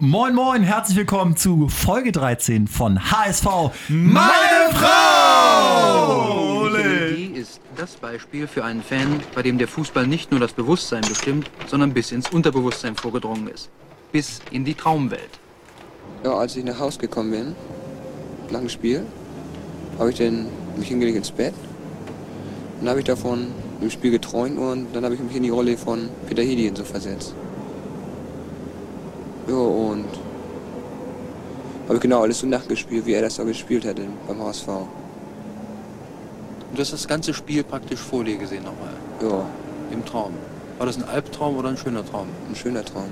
Moin Moin, herzlich willkommen zu Folge 13 von HSV Meine Frau! Ole. ist das Beispiel für einen Fan, bei dem der Fußball nicht nur das Bewusstsein bestimmt, sondern bis ins Unterbewusstsein vorgedrungen ist. Bis in die Traumwelt. Ja, als ich nach Hause gekommen bin, nach dem Spiel, habe ich dann mich hingelegt ins Bett. Dann habe ich davon im Spiel geträumt und dann habe ich mich in die Rolle von Peter Hedien so versetzt. Ja, und habe ich genau alles so nachgespielt, wie er das da gespielt hat beim HSV. Du hast das ganze Spiel praktisch vor dir gesehen nochmal? Ja. Im Traum. War das ein Albtraum oder ein schöner Traum? Ein schöner Traum.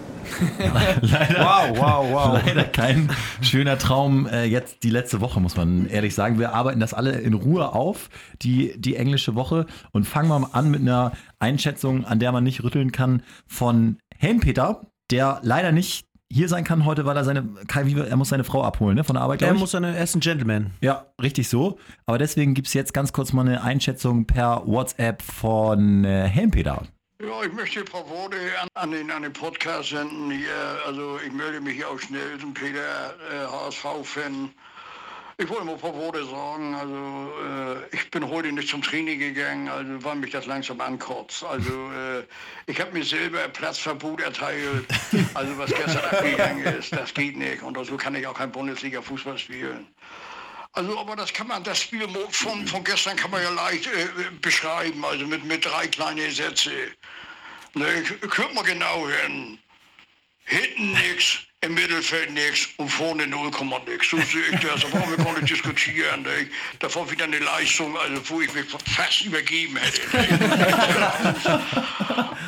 leider, wow, wow, wow. Leider kein schöner Traum. Äh, jetzt die letzte Woche, muss man ehrlich sagen. Wir arbeiten das alle in Ruhe auf, die, die englische Woche. Und fangen wir mal an mit einer Einschätzung, an der man nicht rütteln kann, von Helmpeter, der leider nicht hier sein kann heute, weil er seine, er muss seine Frau abholen, ne, von der Arbeit. Er muss seine, er ist ein Gentleman. Ja, richtig so. Aber deswegen gibt es jetzt ganz kurz mal eine Einschätzung per WhatsApp von äh, Helmpeter. Ja, ich möchte ein paar Worte an, an, den, an den Podcast senden hier. Also ich melde mich hier auch schnell zum Peter, äh, HSV-Fan. Ich wollte mal paar Worte sagen. Also äh, ich bin heute nicht zum Training gegangen, also weil mich das langsam ankotzt. Also äh, ich habe mir selber Platzverbot erteilt. Also was gestern abgegangen ist, das geht nicht. Und so kann ich auch kein Bundesliga-Fußball spielen. Also, aber das kann man, das Spiel von, von gestern kann man ja leicht äh, beschreiben, also mit, mit drei kleinen Sätzen. Ne, hört mal genau hin. Hinten nichts, im Mittelfeld nichts und vorne 0, nix. So sehe ich das. Da brauchen wir gar nicht diskutieren. Ne? Da war wieder eine Leistung, also wo ich mich fast übergeben hätte.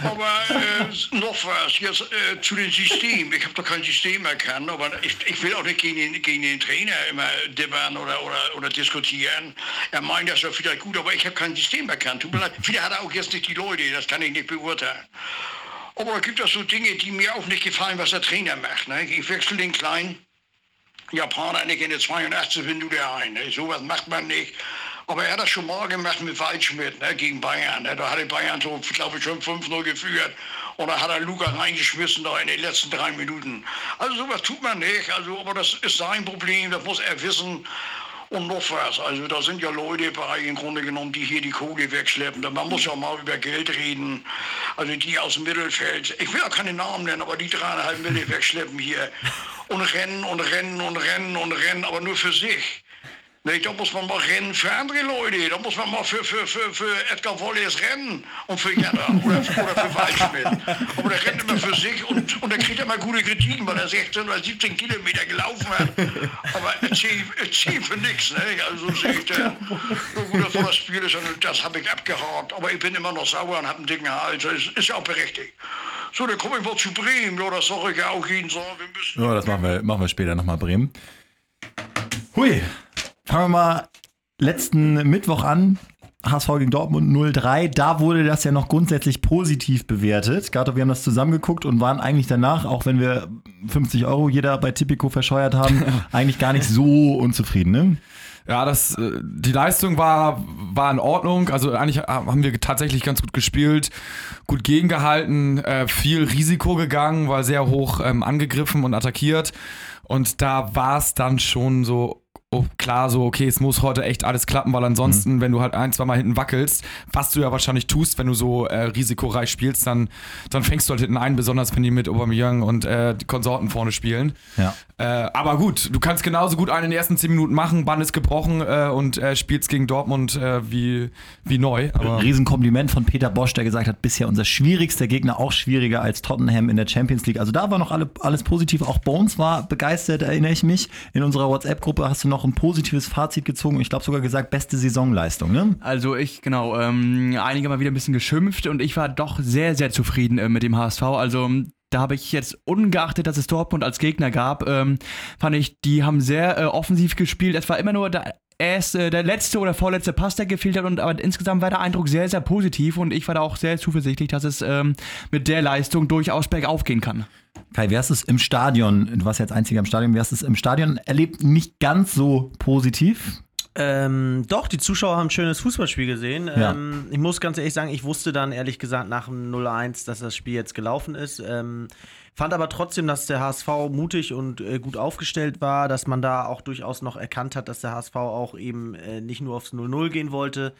aber äh, noch was, jetzt äh, zu dem System. Ich habe doch kein System erkannt, aber ich, ich will auch nicht gegen den, gegen den Trainer immer dibbern oder, oder, oder diskutieren. Er meint das ja vielleicht gut, aber ich habe kein System erkannt. Vielleicht hat er auch jetzt nicht die Leute, das kann ich nicht beurteilen. Aber da gibt es so Dinge, die mir auch nicht gefallen, was der Trainer macht. Ne? Ich wechsle den kleinen Japaner nicht in der 82 Minute ein. Ne? Sowas macht man nicht. Aber er hat das schon mal gemacht mit Waldschmidt ne, gegen Bayern. Ne? Da hat er Bayern so, glaube ich, schon 5-0 geführt. Und da hat er Luca reingeschmissen da in den letzten drei Minuten. Also sowas tut man nicht. Also, aber das ist sein Problem, das muss er wissen. Und noch was, also da sind ja Leute bei im Grunde genommen, die hier die Kohle wegschleppen. Man muss ja mal über Geld reden. Also die aus dem Mittelfeld, ich will ja keine Namen nennen, aber die dreieinhalb Mille wegschleppen hier und rennen und rennen und rennen und rennen, aber nur für sich. Nee, da muss man mal rennen für andere Leute. Da muss man mal für, für, für, für Edgar Wallace rennen und für Jana oder, oder für Waldschmidt. Aber der rennt immer für sich und, und er kriegt immer gute Kritiken, weil er 16 oder 17 Kilometer gelaufen hat. Aber er zieht für nichts. Ne? Also sehe ich da. So gut, das war das Spiel ist, das habe ich abgehakt. Aber ich bin immer noch sauer und habe einen dicken Hals. Das ist, ja auch berechtigt. So, dann komme ich mal zu Bremen. Ja, das sage ich ja auch jeden Tag. Ja, das machen wir, machen wir später nochmal, Bremen. Hui, Fangen wir mal letzten Mittwoch an. HSV gegen Dortmund 0-3, da wurde das ja noch grundsätzlich positiv bewertet. Gato, wir haben das zusammengeguckt und waren eigentlich danach, auch wenn wir 50 Euro jeder bei Tipico verscheuert haben, eigentlich gar nicht so unzufrieden, ne? Ja, das, äh, die Leistung war, war in Ordnung. Also eigentlich haben wir tatsächlich ganz gut gespielt, gut gegengehalten, äh, viel Risiko gegangen, war sehr hoch ähm, angegriffen und attackiert. Und da war es dann schon so oh, klar, so, okay, es muss heute echt alles klappen, weil ansonsten, mhm. wenn du halt ein, zwei Mal hinten wackelst, was du ja wahrscheinlich tust, wenn du so äh, risikoreich spielst, dann, dann fängst du halt hinten ein, besonders wenn die mit Aubameyang und äh, die Konsorten vorne spielen. Ja. Äh, aber gut, du kannst genauso gut einen in den ersten zehn Minuten machen, Bann ist gebrochen äh, und äh, spielst gegen Dortmund äh, wie, wie neu. Aber Riesenkompliment von Peter Bosch, der gesagt hat, bisher unser schwierigster Gegner, auch schwieriger als Tottenham in der Champions League. Also da war noch alle, alles positiv. Auch Bones war begeistert, erinnere ich mich. In unserer WhatsApp-Gruppe hast du noch noch ein positives Fazit gezogen. Ich glaube sogar gesagt, beste Saisonleistung. Ne? Also ich, genau, ähm, einige mal wieder ein bisschen geschimpft und ich war doch sehr, sehr zufrieden äh, mit dem HSV. Also da habe ich jetzt, ungeachtet, dass es Dortmund als Gegner gab, ähm, fand ich, die haben sehr äh, offensiv gespielt. Es war immer nur der, erst äh, der letzte oder vorletzte Pass, der gefehlt hat. Und, aber insgesamt war der Eindruck sehr, sehr positiv und ich war da auch sehr zuversichtlich, dass es ähm, mit der Leistung durchaus bergauf gehen kann. Kai, wie hast du es im Stadion, du warst jetzt einziger im Stadion, wie hast du es im Stadion erlebt? Nicht ganz so positiv? Ähm, doch, die Zuschauer haben ein schönes Fußballspiel gesehen. Ja. Ähm, ich muss ganz ehrlich sagen, ich wusste dann ehrlich gesagt nach dem 0-1, dass das Spiel jetzt gelaufen ist. Ähm, fand aber trotzdem, dass der HSV mutig und äh, gut aufgestellt war, dass man da auch durchaus noch erkannt hat, dass der HSV auch eben äh, nicht nur aufs 0-0 gehen wollte.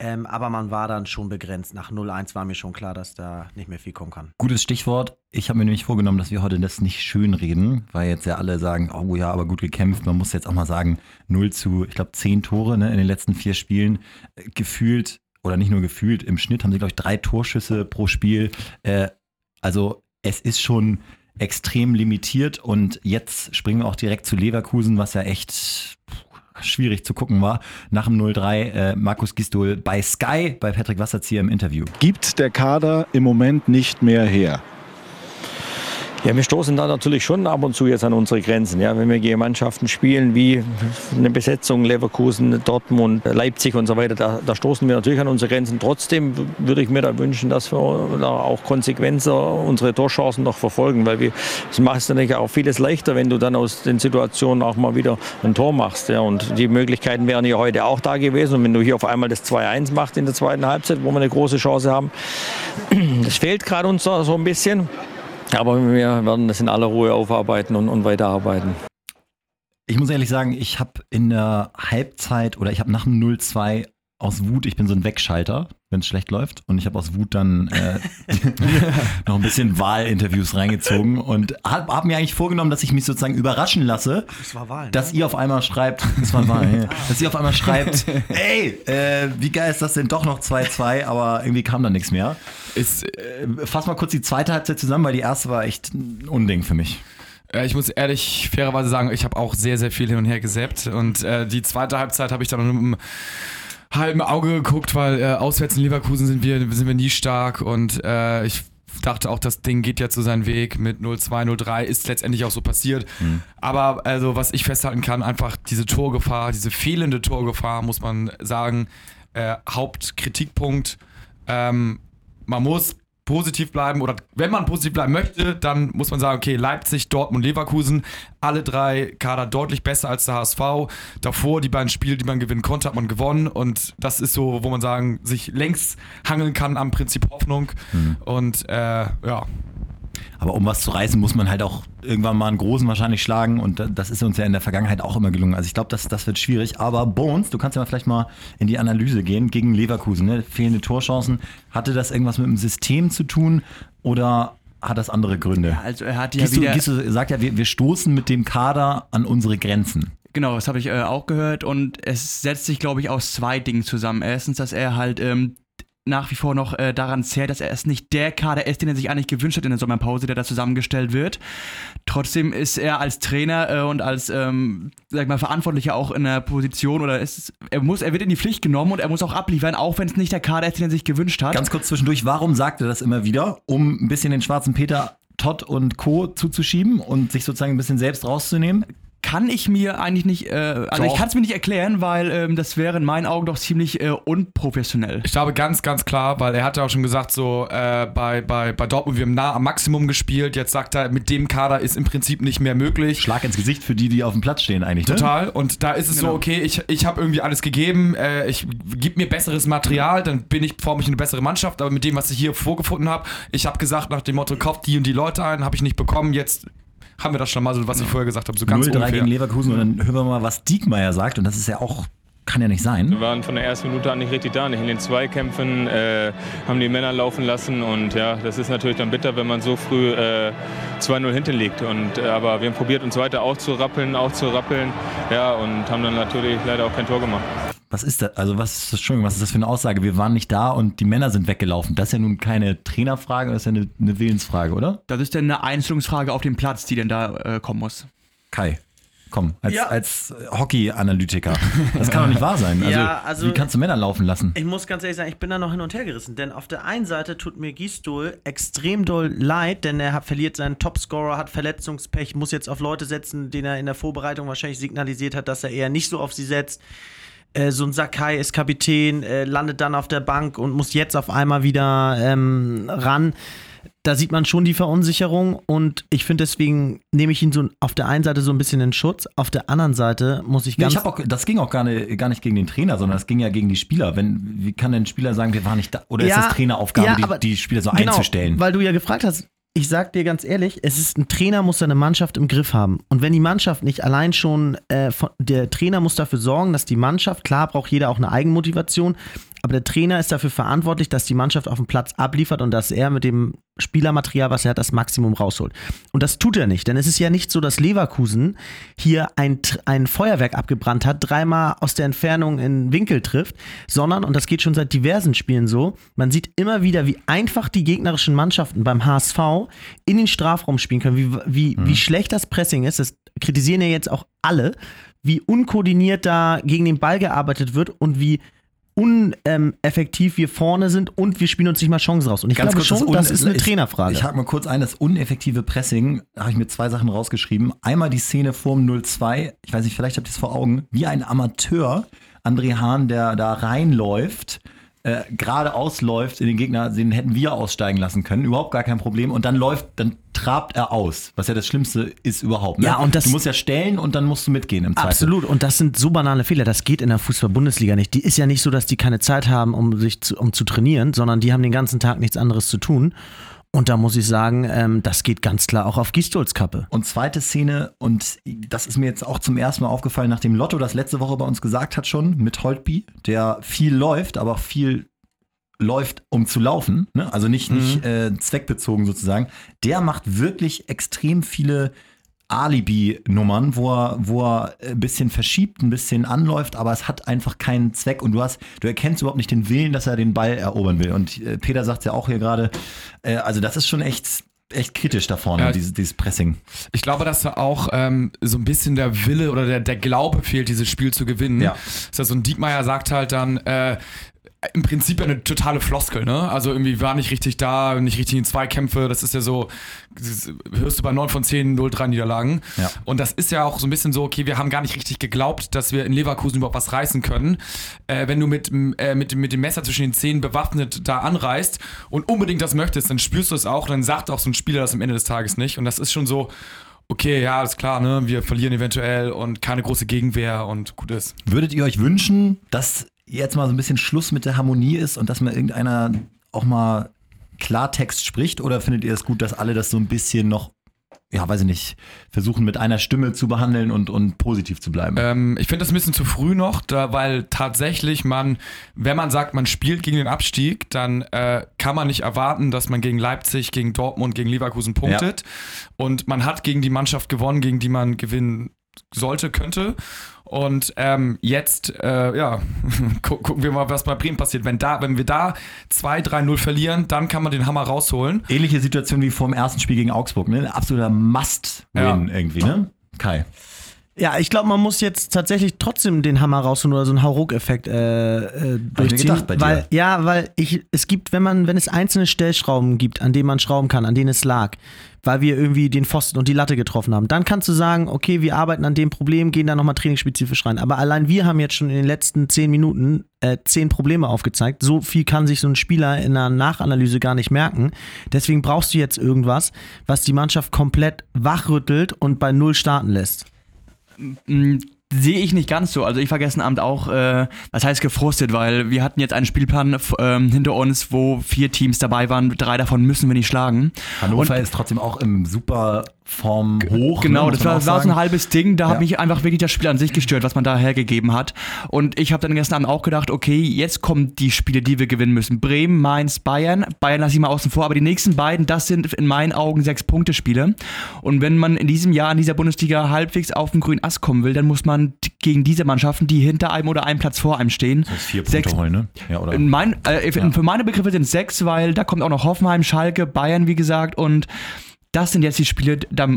Ähm, aber man war dann schon begrenzt. Nach 0-1 war mir schon klar, dass da nicht mehr viel kommen kann. Gutes Stichwort. Ich habe mir nämlich vorgenommen, dass wir heute das nicht schön reden, weil jetzt ja alle sagen, oh ja, aber gut gekämpft. Man muss jetzt auch mal sagen, 0 zu, ich glaube, 10 Tore ne, in den letzten vier Spielen. Äh, gefühlt, oder nicht nur gefühlt, im Schnitt haben sie, glaube ich, drei Torschüsse pro Spiel. Äh, also es ist schon extrem limitiert und jetzt springen wir auch direkt zu Leverkusen, was ja echt schwierig zu gucken war. Nach dem 0-3 äh, Markus Gistol bei Sky, bei Patrick Wasserzieher im Interview. Gibt der Kader im Moment nicht mehr her? Ja, wir stoßen da natürlich schon ab und zu jetzt an unsere Grenzen. Ja, wenn wir gegen Mannschaften spielen wie eine Besetzung Leverkusen, Dortmund, Leipzig und so weiter, da, da stoßen wir natürlich an unsere Grenzen. Trotzdem würde ich mir da wünschen, dass wir da auch konsequenter unsere Torchancen noch verfolgen, weil wir, das macht es natürlich auch vieles leichter, wenn du dann aus den Situationen auch mal wieder ein Tor machst. Ja, und die Möglichkeiten wären ja heute auch da gewesen. Und wenn du hier auf einmal das 2-1 machst in der zweiten Halbzeit, wo wir eine große Chance haben, das fehlt gerade uns so ein bisschen. Aber wir werden das in aller Ruhe aufarbeiten und, und weiterarbeiten. Ich muss ehrlich sagen, ich habe in der Halbzeit oder ich habe nach dem 0-2 aus Wut, ich bin so ein Wegschalter, wenn es schlecht läuft. Und ich habe aus Wut dann äh, noch ein bisschen Wahlinterviews reingezogen und habe hab mir eigentlich vorgenommen, dass ich mich sozusagen überraschen lasse, Das war Wahl. dass ihr auf einmal schreibt, das war Wahl, ja, dass ihr auf einmal schreibt, ey, äh, wie geil ist das denn doch noch 2-2, aber irgendwie kam da nichts mehr. Ist, Äh, fass mal kurz die zweite Halbzeit zusammen, weil die erste war echt ein Unding für mich. Äh, Ich muss ehrlich, fairerweise sagen, ich habe auch sehr, sehr viel hin und her gesäppt. Und äh, die zweite Halbzeit habe ich dann mit einem halben Auge geguckt, weil äh, auswärts in Leverkusen sind wir, sind wir nie stark. Und äh, ich dachte auch, das Ding geht jetzt so seinen Weg mit 0-2, 0-3, ist letztendlich auch so passiert. Aber also, was ich festhalten kann, einfach diese Torgefahr, diese fehlende Torgefahr, muss man sagen, äh, Hauptkritikpunkt. Ähm, man muss positiv bleiben oder wenn man positiv bleiben möchte, dann muss man sagen, okay, Leipzig, Dortmund, Leverkusen, alle drei Kader deutlich besser als der HSV. Davor die beiden Spiele, die man gewinnen konnte, hat man gewonnen und das ist so, wo man sagen, sich längst hangeln kann am Prinzip Hoffnung und äh, ja, Aber um was zu reißen, muss man halt auch irgendwann mal einen Großen wahrscheinlich schlagen. Und da- das ist uns ja in der Vergangenheit auch immer gelungen. Also ich glaube, das, das wird schwierig. Aber Bones, du kannst ja mal vielleicht mal in die Analyse gehen gegen Leverkusen. Ne? Fehlende Torchancen. Hatte das irgendwas mit dem System zu tun oder hat das andere Gründe? Also er hat ja Gisto, wieder... Gisto sagt ja, wir, wir stoßen mit dem Kader an unsere Grenzen. Genau, das habe ich äh, auch gehört und es setzt sich, glaube ich, aus zwei Dingen zusammen. Erstens, dass er halt ähm, nach wie vor noch äh, daran zählt, dass er es nicht der Kader ist, den er sich eigentlich gewünscht hat in der Sommerpause, der da zusammengestellt wird. Trotzdem ist er als Trainer äh, und als, ähm, sag mal, Verantwortlicher auch in der Position oder ist, er muss, er wird in die Pflicht genommen und er muss auch abliefern, auch wenn es nicht der Kader ist, den er sich gewünscht hat. Ganz kurz zwischendurch, warum sagt er das immer wieder? Um ein bisschen den schwarzen Peter Todd und Co. zuzuschieben und sich sozusagen ein bisschen selbst rauszunehmen? Kann ich mir eigentlich nicht, äh, also Doch. ich kann es mir nicht erklären, weil ähm, das wäre in meinen Augen doch ziemlich äh, unprofessionell. Ich glaube ganz, ganz klar, weil er hat ja auch schon gesagt, so äh, bei, bei, bei Dortmund, wir haben nah am Maximum gespielt. Jetzt sagt er, mit dem Kader ist im Prinzip nicht mehr möglich. Schlag ins Gesicht für die, die auf dem Platz stehen eigentlich. Ne? Total. Und da ist es so, Genau. okay, ich, ich habe irgendwie alles gegeben, äh, ich gib mir besseres Material, dann bin ich, forme ich eine bessere Mannschaft, aber mit dem, was ich hier vorgefunden habe, ich habe gesagt, nach dem Motto, kauft die und die Leute ein, habe ich nicht bekommen, jetzt haben wir das schon mal so, was ich vorher gesagt habe, so ganz 0-3 ungefähr. gegen Leverkusen und dann hören wir mal, was Diekmeyer sagt. Und das ist ja auch, kann ja nicht sein. Wir waren von der ersten Minute an nicht richtig da, nicht in den Zweikämpfen, äh, haben die Männer laufen lassen und ja, das ist natürlich dann bitter, wenn man so früh äh, 2-0 hinten liegt. Und, äh, aber wir haben probiert, uns weiter aufzurappeln, aufzurappeln, ja, und haben dann natürlich leider auch kein Tor gemacht. Was ist das? Also, was ist das, Entschuldigung, was ist das für eine Aussage? Wir waren nicht da und die Männer sind weggelaufen. Das ist ja nun keine Trainerfrage, das ist ja eine, eine Willensfrage, oder? Das ist dann eine Einstellungsfrage auf dem Platz, die denn da äh, kommen muss. Kai, komm, als, Ja. als Hockey-Analytiker. Das kann doch nicht wahr sein. Also, Ja, also- wie kannst du Männer laufen lassen? Ich muss ganz ehrlich sagen, ich bin da noch hin und her gerissen, denn auf der einen Seite tut mir Gistol extrem doll leid, denn er hat, verliert seinen Topscorer, hat Verletzungspech, muss jetzt auf Leute setzen, den er in der Vorbereitung wahrscheinlich signalisiert hat, dass er eher nicht so auf sie setzt. Äh, so ein Sakai ist Kapitän, äh, landet dann auf der Bank und muss jetzt auf einmal wieder ähm, ran. da sieht man schon die Verunsicherung und ich finde deswegen nehme ich ihn so auf der einen Seite so ein bisschen in Schutz, auf der anderen Seite muss ich Nee, ganz ich hab auch, das ging auch gar nicht, gar nicht gegen den Trainer, sondern das ging ja gegen die Spieler. Wenn, wie kann denn ein Spieler sagen, wir waren nicht da? Oder Ja, ist das Traineraufgabe, ja, die, die Spieler so Genau, einzustellen? Weil du ja gefragt hast, ich sag dir ganz ehrlich, es ist ein Trainer muss seine Mannschaft im Griff haben. Und wenn die Mannschaft nicht allein schon, äh, von, der Trainer muss dafür sorgen, dass die Mannschaft, klar braucht jeder auch eine Eigenmotivation, aber der Trainer ist dafür verantwortlich, dass die Mannschaft auf dem Platz abliefert und dass er mit dem Spielermaterial, was er hat, das Maximum rausholt. Und das tut er nicht, denn es ist ja nicht so, dass Leverkusen hier ein, ein Feuerwerk abgebrannt hat, dreimal aus der Entfernung in Winkel trifft, sondern, und das geht schon seit diversen Spielen so, man sieht immer wieder, wie einfach die gegnerischen Mannschaften beim HSV in den Strafraum spielen können, wie, wie, wie schlecht das Pressing ist, das kritisieren ja jetzt auch alle, wie unkoordiniert da gegen den Ball gearbeitet wird und wie uneffektiv wir vorne sind und wir spielen uns nicht mal Chancen raus. Und ich glaube schon, un- das ist eine ich- Trainerfrage. Ich hake mal kurz ein, das uneffektive Pressing, da habe ich mir zwei Sachen rausgeschrieben. Einmal die Szene vorm 0-2, ich weiß nicht, vielleicht habt ihr es vor Augen, wie ein Amateur, André Hahn, der da reinläuft, äh, geradeaus läuft in den Gegner, den hätten wir aussteigen lassen können, überhaupt gar kein Problem. Und dann läuft, dann trabt er aus, was ja das Schlimmste ist überhaupt. Ne? Ja, und das- du musst ja stellen und dann musst du mitgehen im Zweifel. Absolut. Und das sind so banale Fehler. Das geht in der Fußball-Bundesliga nicht. Die ist ja nicht so, dass die keine Zeit haben, um sich zu, um zu trainieren, sondern die haben den ganzen Tag nichts anderes zu tun. Und da muss ich sagen, ähm, das geht ganz klar auch auf Gistols Kappe. Und zweite Szene, und das ist mir jetzt auch zum ersten Mal aufgefallen, nachdem Lotto das letzte Woche bei uns gesagt hat schon, mit Holtby, der viel läuft, aber auch viel läuft, um zu laufen, ne? also nicht, nicht äh, zweckbezogen sozusagen, der macht wirklich extrem viele Alibi-Nummern, wo er, wo er ein bisschen verschiebt, ein bisschen anläuft, aber es hat einfach keinen Zweck und du hast, du erkennst überhaupt nicht den Willen, dass er den Ball erobern will. Und äh, Peter sagt ja auch hier gerade, äh, also das ist schon echt, echt kritisch da vorne, Ja. dieses, dieses Pressing. Ich glaube, dass da auch ähm, so ein bisschen der Wille oder der, der Glaube fehlt, dieses Spiel zu gewinnen. Ja. Das ja so ein Diekmeyer sagt halt dann, äh, im Prinzip eine totale Floskel, ne? Also irgendwie war nicht richtig da, nicht richtig in Zweikämpfe. Das ist ja so, hörst du bei 9 von 10 0-3 Niederlagen. Ja. Und das ist ja auch so ein bisschen so, okay, wir haben gar nicht richtig geglaubt, dass wir in Leverkusen überhaupt was reißen können. Äh, wenn du mit, äh, mit, mit dem Messer zwischen den Zähnen bewaffnet da anreißt und unbedingt das möchtest, dann spürst du es auch, dann sagt auch so ein Spieler das am Ende des Tages nicht. Und das ist schon so, okay, ja, alles klar, ne? Wir verlieren eventuell und keine große Gegenwehr und gut ist. Würdet ihr euch wünschen, dass jetzt mal so ein bisschen Schluss mit der Harmonie ist und dass mal irgendeiner auch mal Klartext spricht? Oder findet ihr es gut, dass alle das so ein bisschen noch, ja, weiß ich nicht, versuchen mit einer Stimme zu behandeln und, und positiv zu bleiben? Ähm, ich finde das ein bisschen zu früh noch, da, weil tatsächlich man, wenn man sagt, man spielt gegen den Abstieg, dann äh, kann man nicht erwarten, dass man gegen Leipzig, gegen Dortmund, gegen Leverkusen punktet. Und man hat gegen die Mannschaft gewonnen, gegen die man gewinnen sollte, könnte. Und ähm, jetzt, äh, ja, gu gucken wir mal, was bei Bremen passiert. Wenn, da, wenn wir da 2-3-0 verlieren, dann kann man den Hammer rausholen. Ähnliche Situation wie vor dem ersten Spiel gegen Augsburg, ne? Ein absoluter Must-Win Ja. irgendwie, ne? Kai. Ja, ich glaube, man muss jetzt tatsächlich trotzdem den Hammer rausholen oder so einen Hauruck-Effekt äh, äh, durchziehen. gedacht bei dir. weil, ja, weil ich, es gibt, wenn man, wenn es einzelne Stellschrauben gibt, an denen man schrauben kann, an denen es lag, weil wir irgendwie den Pfosten und die Latte getroffen haben, dann kannst du sagen, okay, wir arbeiten an dem Problem, gehen da nochmal trainingsspezifisch rein. Aber allein wir haben jetzt schon in den letzten zehn Minuten äh, zehn Probleme aufgezeigt. So viel kann sich so ein Spieler in einer Nachanalyse gar nicht merken. Deswegen brauchst du jetzt irgendwas, was die Mannschaft komplett wachrüttelt und bei Null starten lässt. Sehe ich nicht ganz so. Also ich war gestern Abend auch, äh, was heißt gefrustet, weil wir hatten jetzt einen Spielplan ähm, hinter uns, wo vier Teams dabei waren. Drei davon müssen wir nicht schlagen. Hannover Und- ist trotzdem auch im super Form hoch. Genau, ne, das war, war so ein halbes Ding. Da Ja. hat mich einfach wirklich das Spiel an sich gestört, was man da hergegeben hat. Und ich habe dann gestern Abend auch gedacht, okay, jetzt kommen die Spiele, die wir gewinnen müssen. Bremen, Mainz, Bayern. Bayern lasse ich mal außen vor, aber die nächsten beiden, das sind in meinen Augen sechs Punkte Spiele. Und wenn man in diesem Jahr in dieser Bundesliga halbwegs auf den grünen Ast kommen will, dann muss man gegen diese Mannschaften, die hinter einem oder einem Platz vor einem stehen, Das ist vier Punkte sechs, holen, ne? Ja, oder? in mein, äh, Ja. Für meine Begriffe sind es sechs, weil da kommt auch noch Hoffenheim, Schalke, Bayern, wie gesagt. Und das sind jetzt die Spiele, da,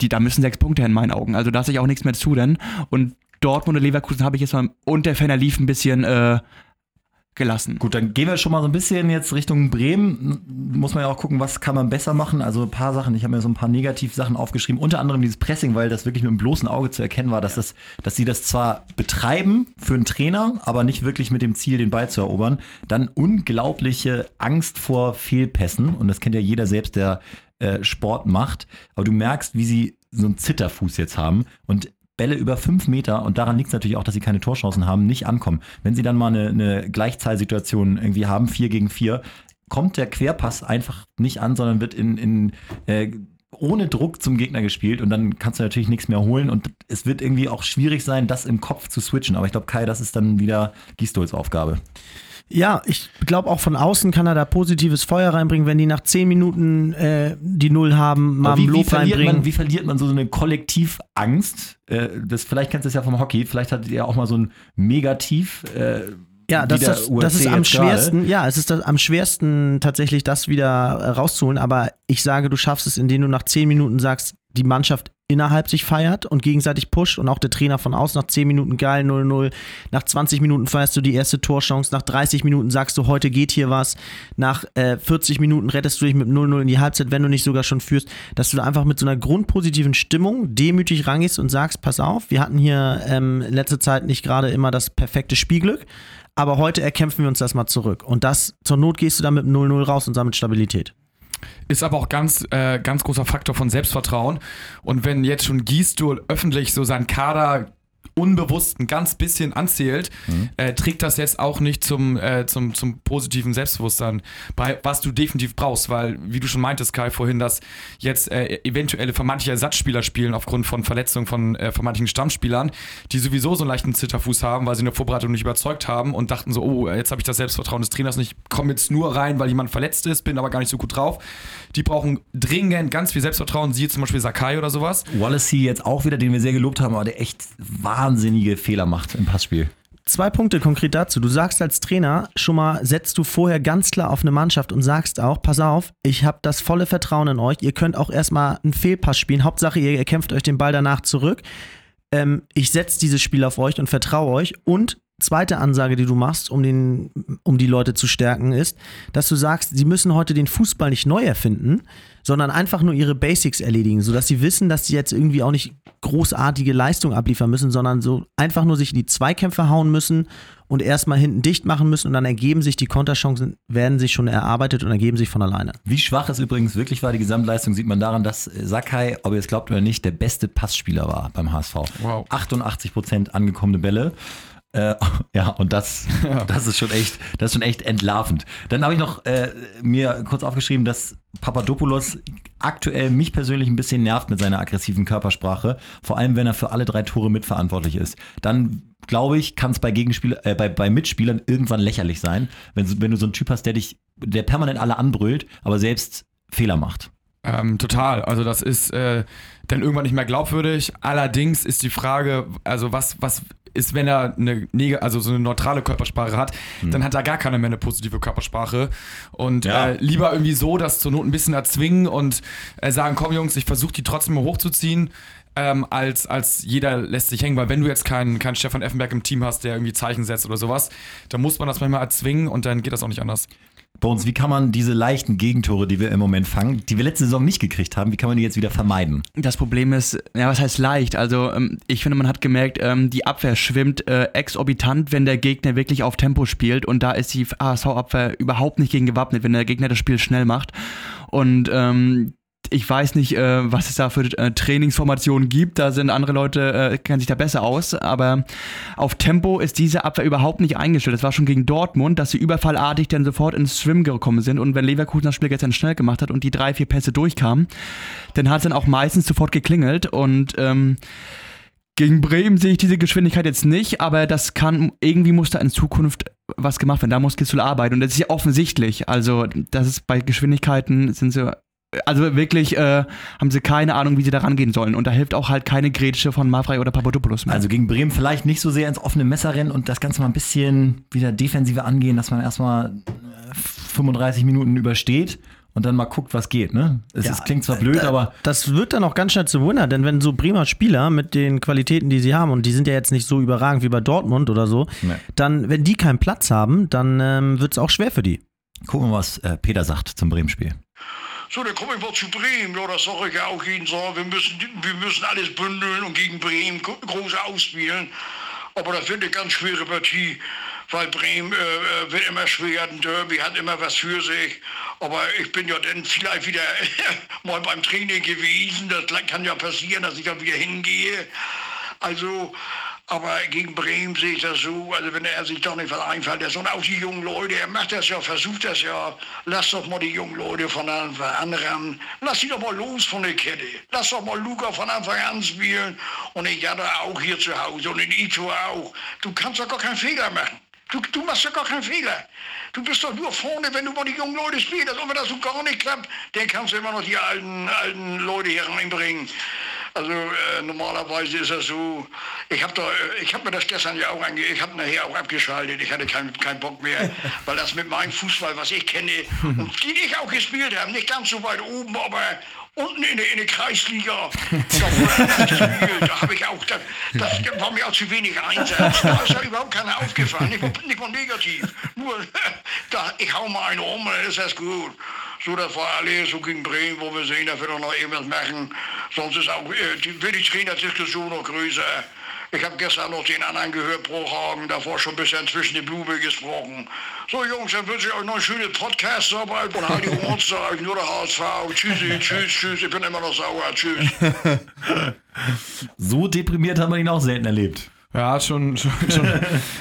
die, da müssen sechs Punkte in meinen Augen. Also da lasse ich auch nichts mehr zu denn. Und Dortmund und Leverkusen habe ich jetzt mal und der Ferner lief ein bisschen äh, gelassen. Gut, dann gehen wir schon mal so ein bisschen jetzt Richtung Bremen. Muss man ja auch gucken, was kann man besser machen. Also ein paar Sachen, ich habe mir so ein paar Negativsachen aufgeschrieben, unter anderem dieses Pressing, weil das wirklich mit dem bloßen Auge zu erkennen war, dass, das, dass sie das zwar betreiben für einen Trainer, aber nicht wirklich mit dem Ziel, den Ball zu erobern. Dann unglaubliche Angst vor Fehlpässen. Und das kennt ja jeder selbst, der äh, Sport macht. Aber du merkst, wie sie so einen Zitterfuß jetzt haben. Und Bälle über fünf Meter, und daran liegt es natürlich auch, dass sie keine Torchancen haben, nicht ankommen. Wenn sie dann mal eine, eine Gleichzahlsituation irgendwie haben, vier gegen vier, kommt der Querpass einfach nicht an, sondern wird in, in äh, ohne Druck zum Gegner gespielt und dann kannst du natürlich nichts mehr holen und es wird irgendwie auch schwierig sein, das im Kopf zu switchen. Aber ich glaube, Kai, das ist dann wieder Gistols Aufgabe. Ja, ich glaube auch von außen kann er da positives Feuer reinbringen, wenn die nach zehn Minuten äh, die Null haben, mal wie, ein wie, Lob verliert reinbringen. man, wie verliert man so eine Kollektivangst? Äh, das, vielleicht kennst du es ja vom Hockey, vielleicht hattet ihr auch mal so ein Negativ. Äh, Ja, das, wie das, das ist am jetzt gerade. schwersten. Ja, es ist das, am schwersten tatsächlich, das wieder äh, rauszuholen. Aber ich sage, du schaffst es, indem du nach 10 Minuten sagst, die Mannschaft innerhalb sich feiert und gegenseitig pusht und auch der Trainer von außen nach 10 Minuten geil 0-0. Nach 20 Minuten feierst du die erste Torchance. Nach 30 Minuten sagst du, heute geht hier was. Nach äh, 40 Minuten rettest du dich mit 0-0 in die Halbzeit, wenn du nicht sogar schon führst. Dass du da einfach mit so einer grundpositiven Stimmung demütig rangehst und sagst, pass auf, wir hatten hier ähm, letzter Zeit nicht gerade immer das perfekte Spielglück. Aber heute erkämpfen wir uns das mal zurück. Und das, zur Not gehst du dann mit 0-0 raus und sammelt Stabilität. Ist aber auch ganz, äh, ganz großer Faktor von Selbstvertrauen. Und wenn jetzt schon Gießstuhl öffentlich so seinen Kader unbewusst ein ganz bisschen anzählt, äh, trägt das jetzt auch nicht zum, äh, zum, zum positiven Selbstbewusstsein bei, was du definitiv brauchst, weil, wie du schon meintest, Kai, vorhin, dass jetzt äh, eventuelle vermeintliche Ersatzspieler spielen aufgrund von Verletzungen von äh, vermeintlichen Stammspielern, die sowieso so einen leichten Zitterfuß haben, weil sie in der Vorbereitung nicht überzeugt haben und dachten so, oh, jetzt habe ich das Selbstvertrauen des Trainers nicht, komme jetzt nur rein, weil jemand verletzt ist, bin aber gar nicht so gut drauf. Die brauchen dringend ganz viel Selbstvertrauen, siehe zum Beispiel Sakai oder sowas. Wallacey jetzt auch wieder, den wir sehr gelobt haben, aber der echt wahnsinnige Fehler macht im Passspiel. Zwei Punkte konkret dazu. Du sagst als Trainer schon mal, setzt du vorher ganz klar auf eine Mannschaft und sagst auch, pass auf, ich habe das volle Vertrauen in euch. Ihr könnt auch erstmal einen Fehlpass spielen. Hauptsache, ihr kämpft euch den Ball danach zurück. Ähm, ich setze dieses Spiel auf euch und vertraue euch. Und zweite Ansage, die du machst, um, den, um die Leute zu stärken, ist, dass du sagst, sie müssen heute den Fußball nicht neu erfinden, sondern einfach nur ihre Basics erledigen, sodass sie wissen, dass sie jetzt irgendwie auch nicht großartige Leistung abliefern müssen, sondern so einfach nur sich in die Zweikämpfe hauen müssen und erstmal hinten dicht machen müssen und dann ergeben sich die Konterchancen, werden sich schon erarbeitet und ergeben sich von alleine. Wie schwach es übrigens wirklich war, die Gesamtleistung, sieht man daran, dass Sakai, ob ihr es glaubt oder nicht, der beste Passspieler war beim HSV. Wow. 88 Prozent angekommene Bälle. Äh, ja, und das, das ist schon echt, das ist schon echt entlarvend. Dann habe ich noch äh, mir kurz aufgeschrieben, dass Papadopoulos aktuell mich persönlich ein bisschen nervt mit seiner aggressiven Körpersprache, vor allem wenn er für alle drei Tore mitverantwortlich ist. Dann glaube ich, kann es bei Gegenspieler, äh, bei, bei Mitspielern irgendwann lächerlich sein, wenn, wenn du so einen Typ hast, der dich, der permanent alle anbrüllt, aber selbst Fehler macht. Ähm, total. Also das ist äh, dann irgendwann nicht mehr glaubwürdig. Allerdings ist die Frage, also was, was ist, wenn er eine, also so eine neutrale Körpersprache hat, dann hat er gar keine mehr eine positive Körpersprache. Und Ja. äh, lieber irgendwie so, das zur Not ein bisschen erzwingen und äh, sagen, komm Jungs, ich versuche die trotzdem mal hochzuziehen. Ähm, als, als jeder lässt sich hängen, weil wenn du jetzt keinen keinen Stefan Effenberg im Team hast, der irgendwie Zeichen setzt oder sowas, dann muss man das manchmal erzwingen und dann geht das auch nicht anders. Bones, wie kann man diese leichten Gegentore, die wir im Moment fangen, die wir letzte Saison nicht gekriegt haben, wie kann man die jetzt wieder vermeiden? Das Problem ist, ja, was heißt leicht? Also, ähm, ich finde, man hat gemerkt, ähm, die Abwehr schwimmt äh, exorbitant, wenn der Gegner wirklich auf Tempo spielt. Und da ist die ASV-Abwehr überhaupt nicht gegen gewappnet, wenn der Gegner das Spiel schnell macht. Und ähm, ich weiß nicht, äh, was es da für äh, Trainingsformationen gibt. Da sind andere Leute, äh, kennen sich da besser aus. Aber auf Tempo ist diese Abwehr überhaupt nicht eingestellt. Das war schon gegen Dortmund, dass sie überfallartig dann sofort ins Swim gekommen sind. Und wenn Leverkusen das Spiel gestern schnell gemacht hat und die drei, vier Pässe durchkamen, dann hat es dann auch meistens sofort geklingelt. Und ähm, gegen Bremen sehe ich diese Geschwindigkeit jetzt nicht, aber das kann, irgendwie muss da in Zukunft was gemacht werden. Da muss Gisela arbeiten. Und das ist ja offensichtlich. Also, das ist bei Geschwindigkeiten sind sie also wirklich äh, haben sie keine Ahnung, wie sie da rangehen sollen. Und da hilft auch halt keine Grätsche von Mafrey oder Papadopoulos mehr. Also gegen Bremen vielleicht nicht so sehr ins offene Messer rennen und das Ganze mal ein bisschen wieder defensiver angehen, dass man erstmal äh, 35 Minuten übersteht und dann mal guckt, was geht. Ne? Es Ja, ist, klingt zwar blöd, äh, aber Das wird dann auch ganz schnell zu Winner, denn wenn so Bremer Spieler mit den Qualitäten, die sie haben, und die sind ja jetzt nicht so überragend wie bei Dortmund oder so, Nee. dann, wenn die keinen Platz haben, dann ähm, wird es auch schwer für die. gucken wir mal, was äh, Peter sagt zum Bremen-Spiel. So, dann komme ich mal zu Bremen. Ja, das sage ich ja auch jeden Tag. Wir müssen, wir müssen alles bündeln und gegen Bremen gro- groß ausspielen. Aber das wird eine ganz schwere Partie, weil Bremen äh, äh, wird immer schwer. Ein Derby hat immer was für sich. Aber ich bin ja dann vielleicht wieder mal beim Training gewesen. Das kann ja passieren, dass ich dann wieder hingehe. Also, aber gegen Bremen sehe ich das so, also wenn er sich doch nicht was einfällt, lässt. und auch die jungen Leute, er macht das ja, versucht das ja, lass doch mal die jungen Leute von Anfang an ran, lass sie doch mal los von der Kette, lass doch mal Luca von Anfang an spielen und ich da auch hier zu Hause und in Ito auch. Du kannst doch gar keinen Fehler machen. Du, du machst doch gar keinen Fehler. Du bist doch nur vorne, wenn du mal die jungen Leute spielst. Und wenn das so gar nicht klappt, dann kannst du immer noch die alten, alten Leute hier reinbringen. Also äh, normalerweise ist das so. Ich habe äh, habe mir das gestern ja auch ange ich habe nachher auch abgeschaltet. Ich hatte keinen keinen Bock mehr, weil das mit meinem Fußball, was ich kenne und die ich auch gespielt habe, nicht ganz so weit oben, aber unten in der, in der Kreisliga, da. Da habe ich auch, das, das war mir auch zu wenig Einsatz. Da ist ja überhaupt keiner aufgefallen, nicht mal, nicht mal negativ. Nur, da, ich hau mal einen um und dann ist das gut. So, das war alles so gegen Bremen, wo wir sehen, dass wir doch noch irgendwas machen. Sonst ist auch äh, die, wird die Trainerdiskussion noch größer. Ich habe gestern noch den anderen gehört, Prohagen, davor schon ein bisschen zwischen die Blume gesprochen. So Jungs, dann wünsche ich euch noch eine schöne Podcast-Arbeit und halt die Monster, nur der HSV. Tschüssi, tschüss, tschüss, ich bin immer noch sauer, tschüss. So deprimiert haben wir ihn auch selten erlebt. Ja, schon, schon, schon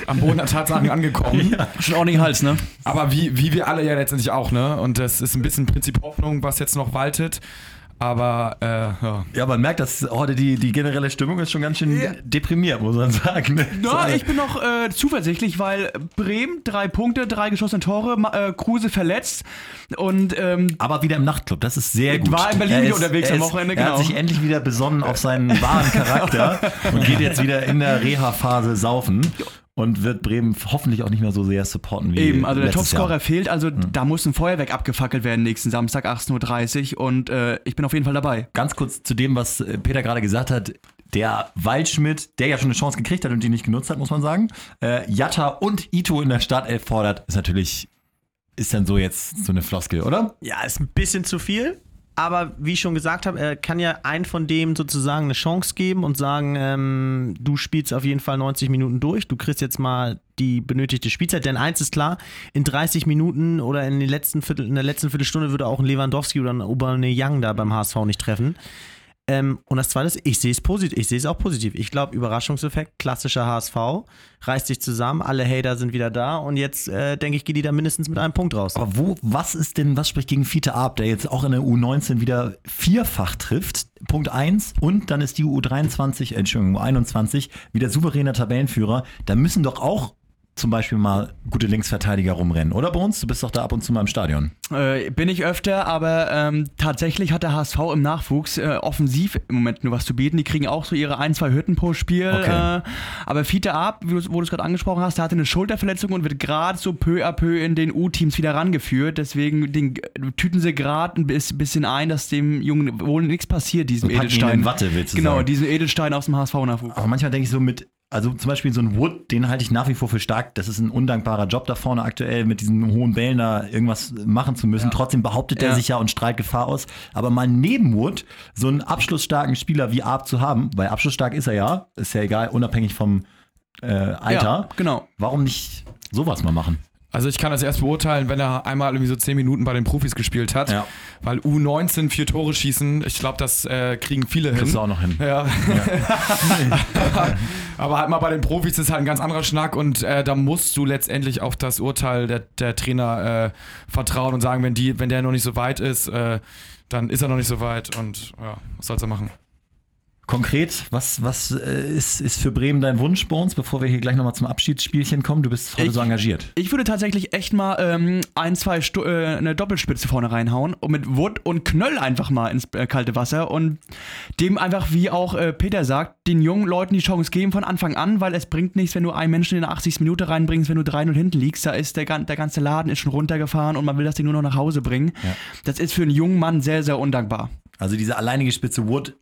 am Boden der Tatsachen angekommen. Schon ordentlich Hals, ne? Aber wie, wie wir alle ja letztendlich auch, ne? Und das ist ein bisschen Prinzip Hoffnung, was jetzt noch waltet. Aber, äh, ja. Ja, man merkt, dass heute die, die generelle Stimmung ist schon ganz schön deprimiert, muss man sagen. ne? So Ja, alle- ich bin noch äh, zuversichtlich, weil Bremen, drei Punkte, drei geschossene Tore, äh, Kruse verletzt und ähm, aber wieder im Nachtclub, das ist sehr gut. war in Berlin Er wieder unterwegs er am ist- Wochenende, Er hat genau. sich endlich wieder besonnen auf seinen wahren Charakter und geht jetzt wieder in der Reha-Phase saufen und wird Bremen hoffentlich auch nicht mehr so sehr supporten wie eben, also der Topscorer Jahr. fehlt, also da muss ein Feuerwerk abgefackelt werden nächsten Samstag 18.30 Uhr und äh, ich bin auf jeden Fall dabei. Ganz kurz zu dem, was äh, Peter gerade gesagt hat. Der Waldschmidt, der ja schon eine Chance gekriegt hat und die nicht genutzt hat, muss man sagen. Äh, Jatta und Ito in der Startelf fordert, ist natürlich, ist dann so jetzt so eine Floskel, oder? Ja, ist ein bisschen zu viel. Aber wie ich schon gesagt habe, er kann ja einen von dem sozusagen eine Chance geben und sagen, ähm, du spielst auf jeden Fall 90 Minuten durch, du kriegst jetzt mal die benötigte Spielzeit. Denn eins ist klar, in 30 Minuten oder in, den letzten Viertel, in der letzten Viertelstunde würde auch ein Lewandowski oder ein Aubameyang da beim HSV nicht treffen. Ähm, und das Zweite ist, ich sehe es positiv, ich sehe es auch positiv. Ich glaube, Überraschungseffekt, klassischer HSV, reißt sich zusammen, alle Hater sind wieder da und jetzt, äh, denke ich, geht die da mindestens mit einem Punkt raus. Aber wo, was ist denn, was spricht gegen Fiete Ab, der jetzt auch in der U19 wieder vierfach trifft? Punkt 1 und dann ist die U23, äh, Entschuldigung, U21 wieder souveräner Tabellenführer. Da müssen doch auch zum Beispiel mal gute Linksverteidiger rumrennen, oder bei uns? Du bist doch da ab und zu mal im Stadion. Äh, bin ich öfter, aber ähm, tatsächlich hat der HSV im Nachwuchs äh, offensiv im Moment nur was zu bieten. Die kriegen auch so ihre ein, zwei Hütten pro Spiel. Okay. Äh, aber Fiete Ab, wo du es gerade angesprochen hast, der hatte eine Schulterverletzung und wird gerade so peu à peu in den U-Teams wieder rangeführt. Deswegen den, tüten sie gerade ein bis- bisschen ein, dass dem Jungen wohl nichts passiert, diesem Edelstein. in Watte, willst du genau, sagen. diesen Edelstein aus dem HSV-Nachwuchs. Aber manchmal denke ich so mit, also zum Beispiel so ein Wood, den halte ich nach wie vor für stark. Das ist ein undankbarer Job da vorne aktuell, mit diesen hohen Bällen da irgendwas machen zu müssen. Trotzdem behauptet er Ja. sich ja und strahlt Gefahr aus. Aber mal neben Wood so einen abschlussstarken Spieler wie Arp zu haben, weil abschlussstark ist er ja, ist ja egal, unabhängig vom äh, Alter. Ja, genau. Warum nicht sowas mal machen? Also ich kann das erst beurteilen, wenn er einmal irgendwie so 10 Minuten bei den Profis gespielt hat. Ja. Weil U19 vier Tore schießen, ich glaube, das äh, kriegen viele Kriegst hin. du auch noch hin. Ja. Aber halt mal bei den Profis ist halt ein ganz anderer Schnack und äh, da musst du letztendlich auf das Urteil der, der Trainer äh, vertrauen und sagen, wenn, die, wenn der noch nicht so weit ist, äh, dann ist er noch nicht so weit und ja, was soll's er machen? Konkret, was, was äh, ist, ist für Bremen dein Wunsch bei uns, bevor wir hier gleich nochmal zum Abschiedsspielchen kommen? Du bist heute Ich- so engagiert. Ich würde tatsächlich echt mal ähm, ein, zwei Stu äh, eine Doppelspitze vorne reinhauen und mit Wood und Knöll einfach mal ins äh, kalte Wasser und dem einfach, wie auch äh, Peter sagt, den jungen Leuten die Chance geben von Anfang an, weil es bringt nichts, wenn du einen Menschen in der 80. Minute reinbringst, wenn du 3-0 hinten liegst, da ist der, gan- der ganze Laden ist schon runtergefahren und man will das Ding nur noch nach Hause bringen. Ja. Das ist für einen jungen Mann sehr, sehr undankbar. Also diese alleinige Spitze Wood,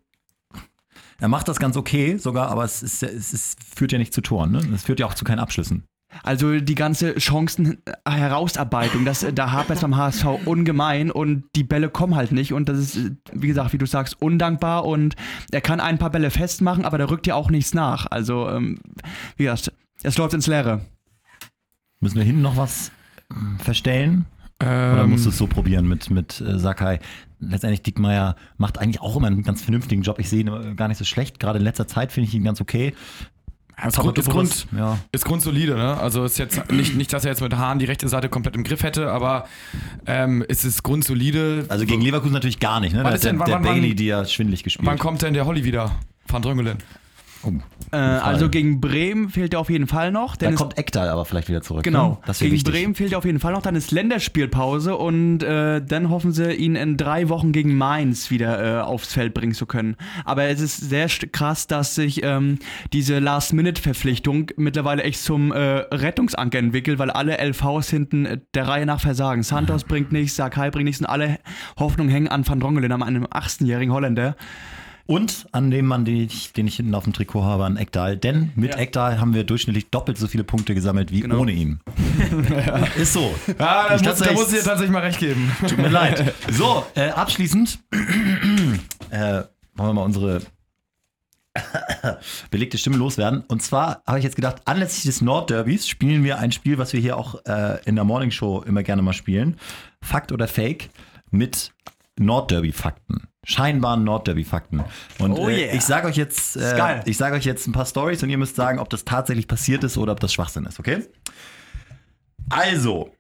er macht das ganz okay sogar, aber es, ist, es ist, führt ja nicht zu Toren. Ne? Es führt ja auch zu keinen Abschlüssen. Also die ganze Chancen-Herausarbeitung, das, da hapert es beim HSV ungemein und die Bälle kommen halt nicht und das ist, wie gesagt, wie du sagst, undankbar und er kann ein paar Bälle festmachen, aber da rückt ja auch nichts nach. Also, ähm, wie gesagt, es läuft ins Leere. Müssen wir hinten noch was äh, verstellen? Oder Ähm, musst du es so probieren mit, mit äh, Sakai? Letztendlich, Dickmeier macht eigentlich auch immer einen ganz vernünftigen Job. Ich sehe ihn gar nicht so schlecht. Gerade in letzter Zeit finde ich ihn ganz okay. ist, Grund, ist, Grund, ja. ist grundsolide, ne? Also ist jetzt nicht, nicht, dass er jetzt mit Hahn die rechte Seite komplett im Griff hätte, aber ähm, es ist grundsolide. Also gegen Leverkusen natürlich gar nicht. Ne? Wann ist der, denn- der wann- wann- Bailey, die ja schwindelig gespielt. Wann kommt denn der Holly wieder? Van Dröngelen. Äh, also gegen Bremen fehlt er auf jeden Fall noch. Da Denn es- kommt Ekdal aber vielleicht wieder zurück. Genau, Ne? Gegen wichtig. Bremen fehlt auf jeden Fall noch, dann ist Länderspielpause und äh, dann hoffen sie, ihn in drei Wochen gegen Mainz wieder äh, aufs Feld bringen zu können. Aber es ist sehr krass, dass sich ähm, diese Last-Minute-Verpflichtung mittlerweile echt zum äh, Rettungsanker entwickelt, weil alle LVs hinten äh, der Reihe nach versagen. Santos bringt nichts, Sakai bringt nichts und alle Hoffnungen hängen an Van Drongelen, an einem 18-jährigen Holländer. Und an dem Mann, den ich, den ich hinten auf dem Trikot habe, an Ekdal. Denn mit Ja. Ekdal haben wir durchschnittlich doppelt so viele Punkte gesammelt wie Genau. ohne ihn. Ist so. Ja, da Ich muss, da ich- muss ich dir tatsächlich mal recht geben. Tut mir leid. So, äh, abschließend äh, wollen wir mal unsere belegte Stimme loswerden. Und zwar habe ich jetzt gedacht, anlässlich des Nordderbys spielen wir ein Spiel, was wir hier auch äh, in der Morning Show immer gerne mal spielen. Fakt oder Fake mit Nordderby-Fakten. Scheinbaren Nordderby-Fakten. Und Oh äh, yeah. ich sage euch jetzt, äh, ich sage euch jetzt ein paar Stories und ihr müsst sagen, ob das tatsächlich passiert ist oder ob das Schwachsinn ist, okay? Also,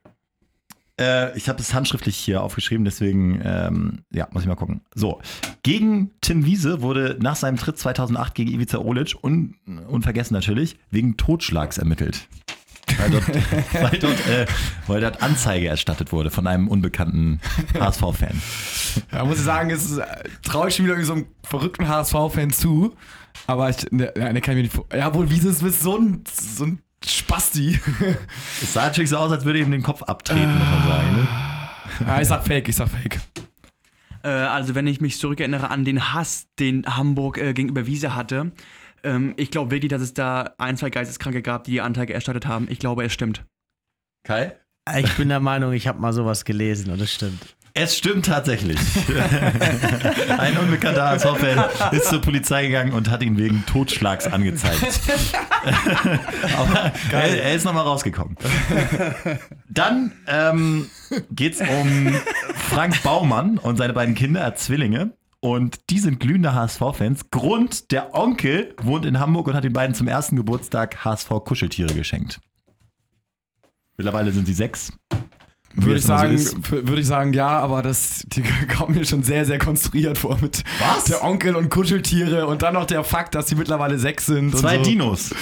äh, ich habe es handschriftlich hier aufgeschrieben, deswegen ähm, ja, muss ich mal gucken. So, gegen Tim Wiese wurde nach seinem Tritt 2008 gegen Ivica Olic un, unvergessen natürlich wegen Totschlags ermittelt. Weil dort, weil dort, äh, weil dort Anzeige erstattet wurde von einem unbekannten HSV-Fan. Ja, muss ich sagen, es äh, traue ich schon wieder irgendwie so einem verrückten HSV-Fan zu. Aber ich, ne, ja, ne, kann ich mir nicht vor. Ja, wohl, wie ist es mit so ein, so ein Spasti? Es sah natürlich so aus, als würde ihm den Kopf abtreten, muss man sagen. Ne? ja, ich sag Fake, ich sag Fake. Äh, also wenn ich mich zurückerinnere an den Hass, den Hamburg äh, gegenüber Wiese hatte, ähm, ich glaube wirklich, dass es da ein, zwei Geisteskranke gab, die die Anzeige erstattet haben. Ich glaube, es stimmt. Kai? Ich bin der Meinung, ich habe mal sowas gelesen und es stimmt. Es stimmt tatsächlich. Ein unbekannter HSV-Fan ist zur Polizei gegangen und hat ihn wegen Totschlags angezeigt. Aber er, er ist nochmal rausgekommen. Dann ähm, geht es um Frank Baumann und seine beiden Kinder, er Zwillinge. Und die sind glühende HSV-Fans. Grund, der Onkel wohnt in Hamburg und hat den beiden zum ersten Geburtstag HSV-Kuscheltiere geschenkt. Mittlerweile sind sie sechs. Würde ich, so sagen, f- würde ich sagen, ja, aber das die kommen mir schon sehr, sehr konstruiert vor mit Was? der Onkel und Kuscheltiere und dann noch der Fakt, dass sie mittlerweile sechs sind. Zwei so. Dinos.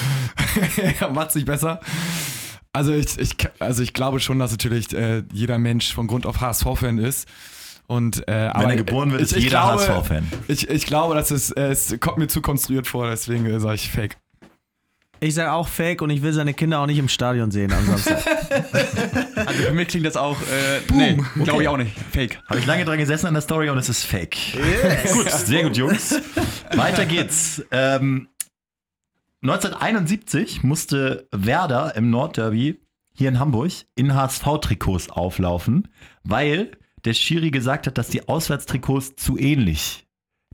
ja, macht sich besser. Also ich, ich, also ich glaube schon, dass natürlich äh, jeder Mensch von Grund auf HSV-Fan ist. Und, äh, aber er geboren wird, ich, ist ich jeder glaube, HSV-Fan. Ich, ich glaube, dass es, äh, es kommt mir zu konstruiert vor, deswegen sage ich Fake. Ich sage auch Fake und ich will seine Kinder auch nicht im Stadion sehen ansonsten. Also für mich klingt das auch, äh, nee, glaube ich auch nicht. Fake. Habe ich lange dran gesessen an der Story und es ist fake. Gut, sehr gut, Jungs. Weiter geht's. Ähm, 1971 musste Werder im Nordderby hier in Hamburg in HSV-Trikots auflaufen, weil der Schiri gesagt hat, dass die Auswärtstrikots zu ähnlich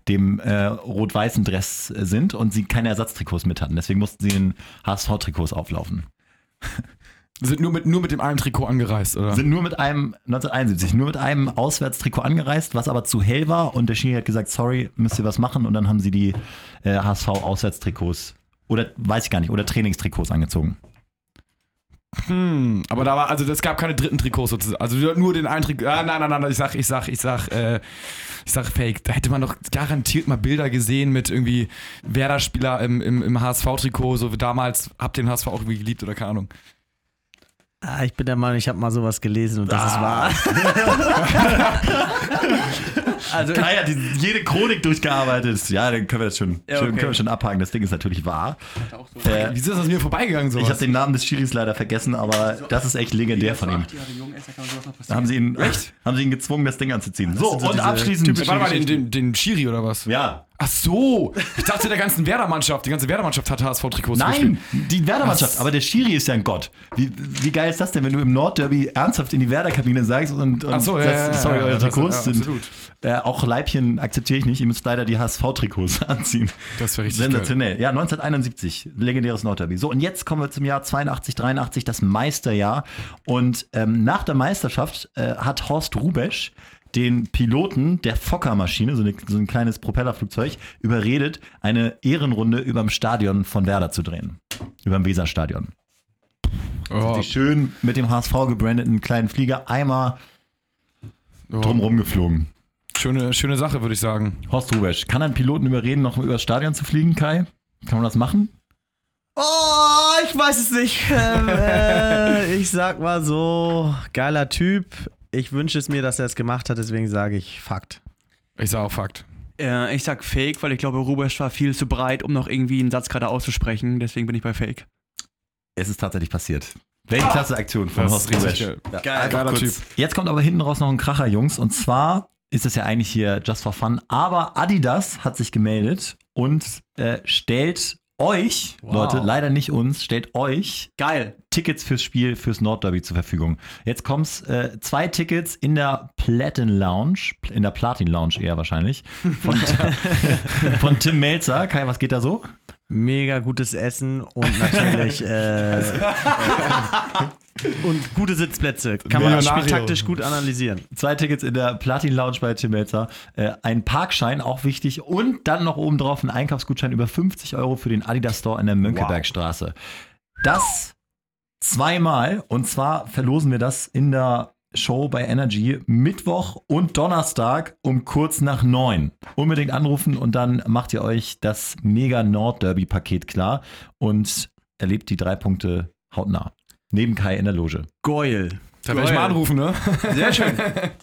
dem äh, rot-weißen Dress sind und sie keine Ersatztrikots mit hatten. Deswegen mussten sie in HSV-Trikots auflaufen. Sind nur mit, nur mit dem einen Trikot angereist, oder? Sind nur mit einem, 1971, nur mit einem Auswärtstrikot angereist, was aber zu hell war und der Schiri hat gesagt, sorry, müsst ihr was machen und dann haben sie die äh, HSV-Auswärtstrikots oder weiß ich gar nicht, oder Trainingstrikots angezogen. Hm, aber da war, also es gab keine dritten Trikots sozusagen. Also nur den einen Trikot. Ah, nein, nein, nein, ich sag, ich sag, ich sag, äh, ich sag Fake. Da hätte man doch garantiert mal Bilder gesehen mit irgendwie Werder-Spieler im, im, im HSV-Trikot, so wie damals. Habt ihr den HSV auch irgendwie geliebt oder keine Ahnung? Ah, ich bin der Meinung, ich habe mal sowas gelesen und das ist wahr. Also Kai hat die, jede Chronik durchgearbeitet. Ja, dann können wir das schon, Ja, schon, okay. können wir schon abhaken. Das Ding ist natürlich wahr. Äh, Wieso ist das mir vorbeigegangen so? ich habe den Namen des Schiris leider vergessen, aber das ist echt legendär von ihm. Da haben sie ihn, haben sie ihn gezwungen, das Ding anzuziehen. So, und abschließend. Warte mal, den, den, den Schiri oder was? Ja. Ach so, ich dachte der ganzen Werder-Mannschaft. Die ganze Werder-Mannschaft hat HSV-Trikots Nein, die Werder-Mannschaft, aber der Schiri ist ja ein Gott. Wie, wie geil ist das denn, wenn du im Nordderby ernsthaft in die Werder-Kabine sagst und, und so, ja, sagst, ja, sorry, ja, eure Trikots ja, sind. Äh, auch Leibchen akzeptiere ich nicht, ihr müsst leider die HSV-Trikots anziehen. Das wäre richtig Sensationell. Ja, 1971, legendäres Nordderby. So, und jetzt kommen wir zum Jahr 82, 83, das Meisterjahr. Und ähm, nach der Meisterschaft äh, hat Horst Rubesch den Piloten der Fokker-Maschine, so, so ein kleines Propellerflugzeug, überredet, eine Ehrenrunde überm Stadion von Werder zu drehen. Überm Weserstadion. Oh, Die schön mit dem HSV gebrandeten kleinen Flieger einmal oh, drumrum geflogen. schöne, schöne Sache, würde ich sagen. Horst Rubesch, kann ein Piloten überreden, noch übers Stadion zu fliegen, Kai? Kann man das machen? Oh, ich weiß es nicht. Ähm, äh, ich sag mal so, geiler Typ. Ich wünsche es mir, dass er es gemacht hat, deswegen sage ich Fakt. Ich sage auch Fakt. Äh, ich sag Fake, weil ich glaube, Rubesch war viel zu breit, um noch irgendwie einen Satz gerade auszusprechen. Deswegen bin ich bei Fake. Es ist tatsächlich passiert. Weltklasse-Aktion von Das Horst Rubesch. geil. Ja, Geiler kurz. Typ. Jetzt kommt aber hinten raus noch ein Kracher, Jungs. Und zwar ist es ja eigentlich hier just for fun. Aber Adidas hat sich gemeldet und äh, stellt euch, Leute, leider nicht uns, stellt euch Geil. Tickets fürs Spiel, fürs Nordderby zur Verfügung. Jetzt kommt's, äh, zwei Tickets in der Platin Lounge, in der Platin Lounge eher wahrscheinlich, von, von Tim Melzer. Kai, was geht da so? Mega gutes Essen und natürlich äh, und gute Sitzplätze. Kann man das Spiel Leonardo. taktisch gut analysieren. Zwei Tickets in der Platin Lounge bei Tim Melzer, äh, ein Parkschein, auch wichtig, und dann noch obendrauf ein Einkaufsgutschein über 50 Euro für den Adidas Store in der Mönckebergstraße. Das zweimal, und zwar verlosen wir das in der Show bei Energy Mittwoch und Donnerstag um kurz nach neun. Unbedingt anrufen und dann macht ihr euch das Mega Nord Derby Paket klar und erlebt die drei Punkte hautnah. Neben Kai in der Loge. Geil. Da werde ich mal anrufen, ne? Sehr schön.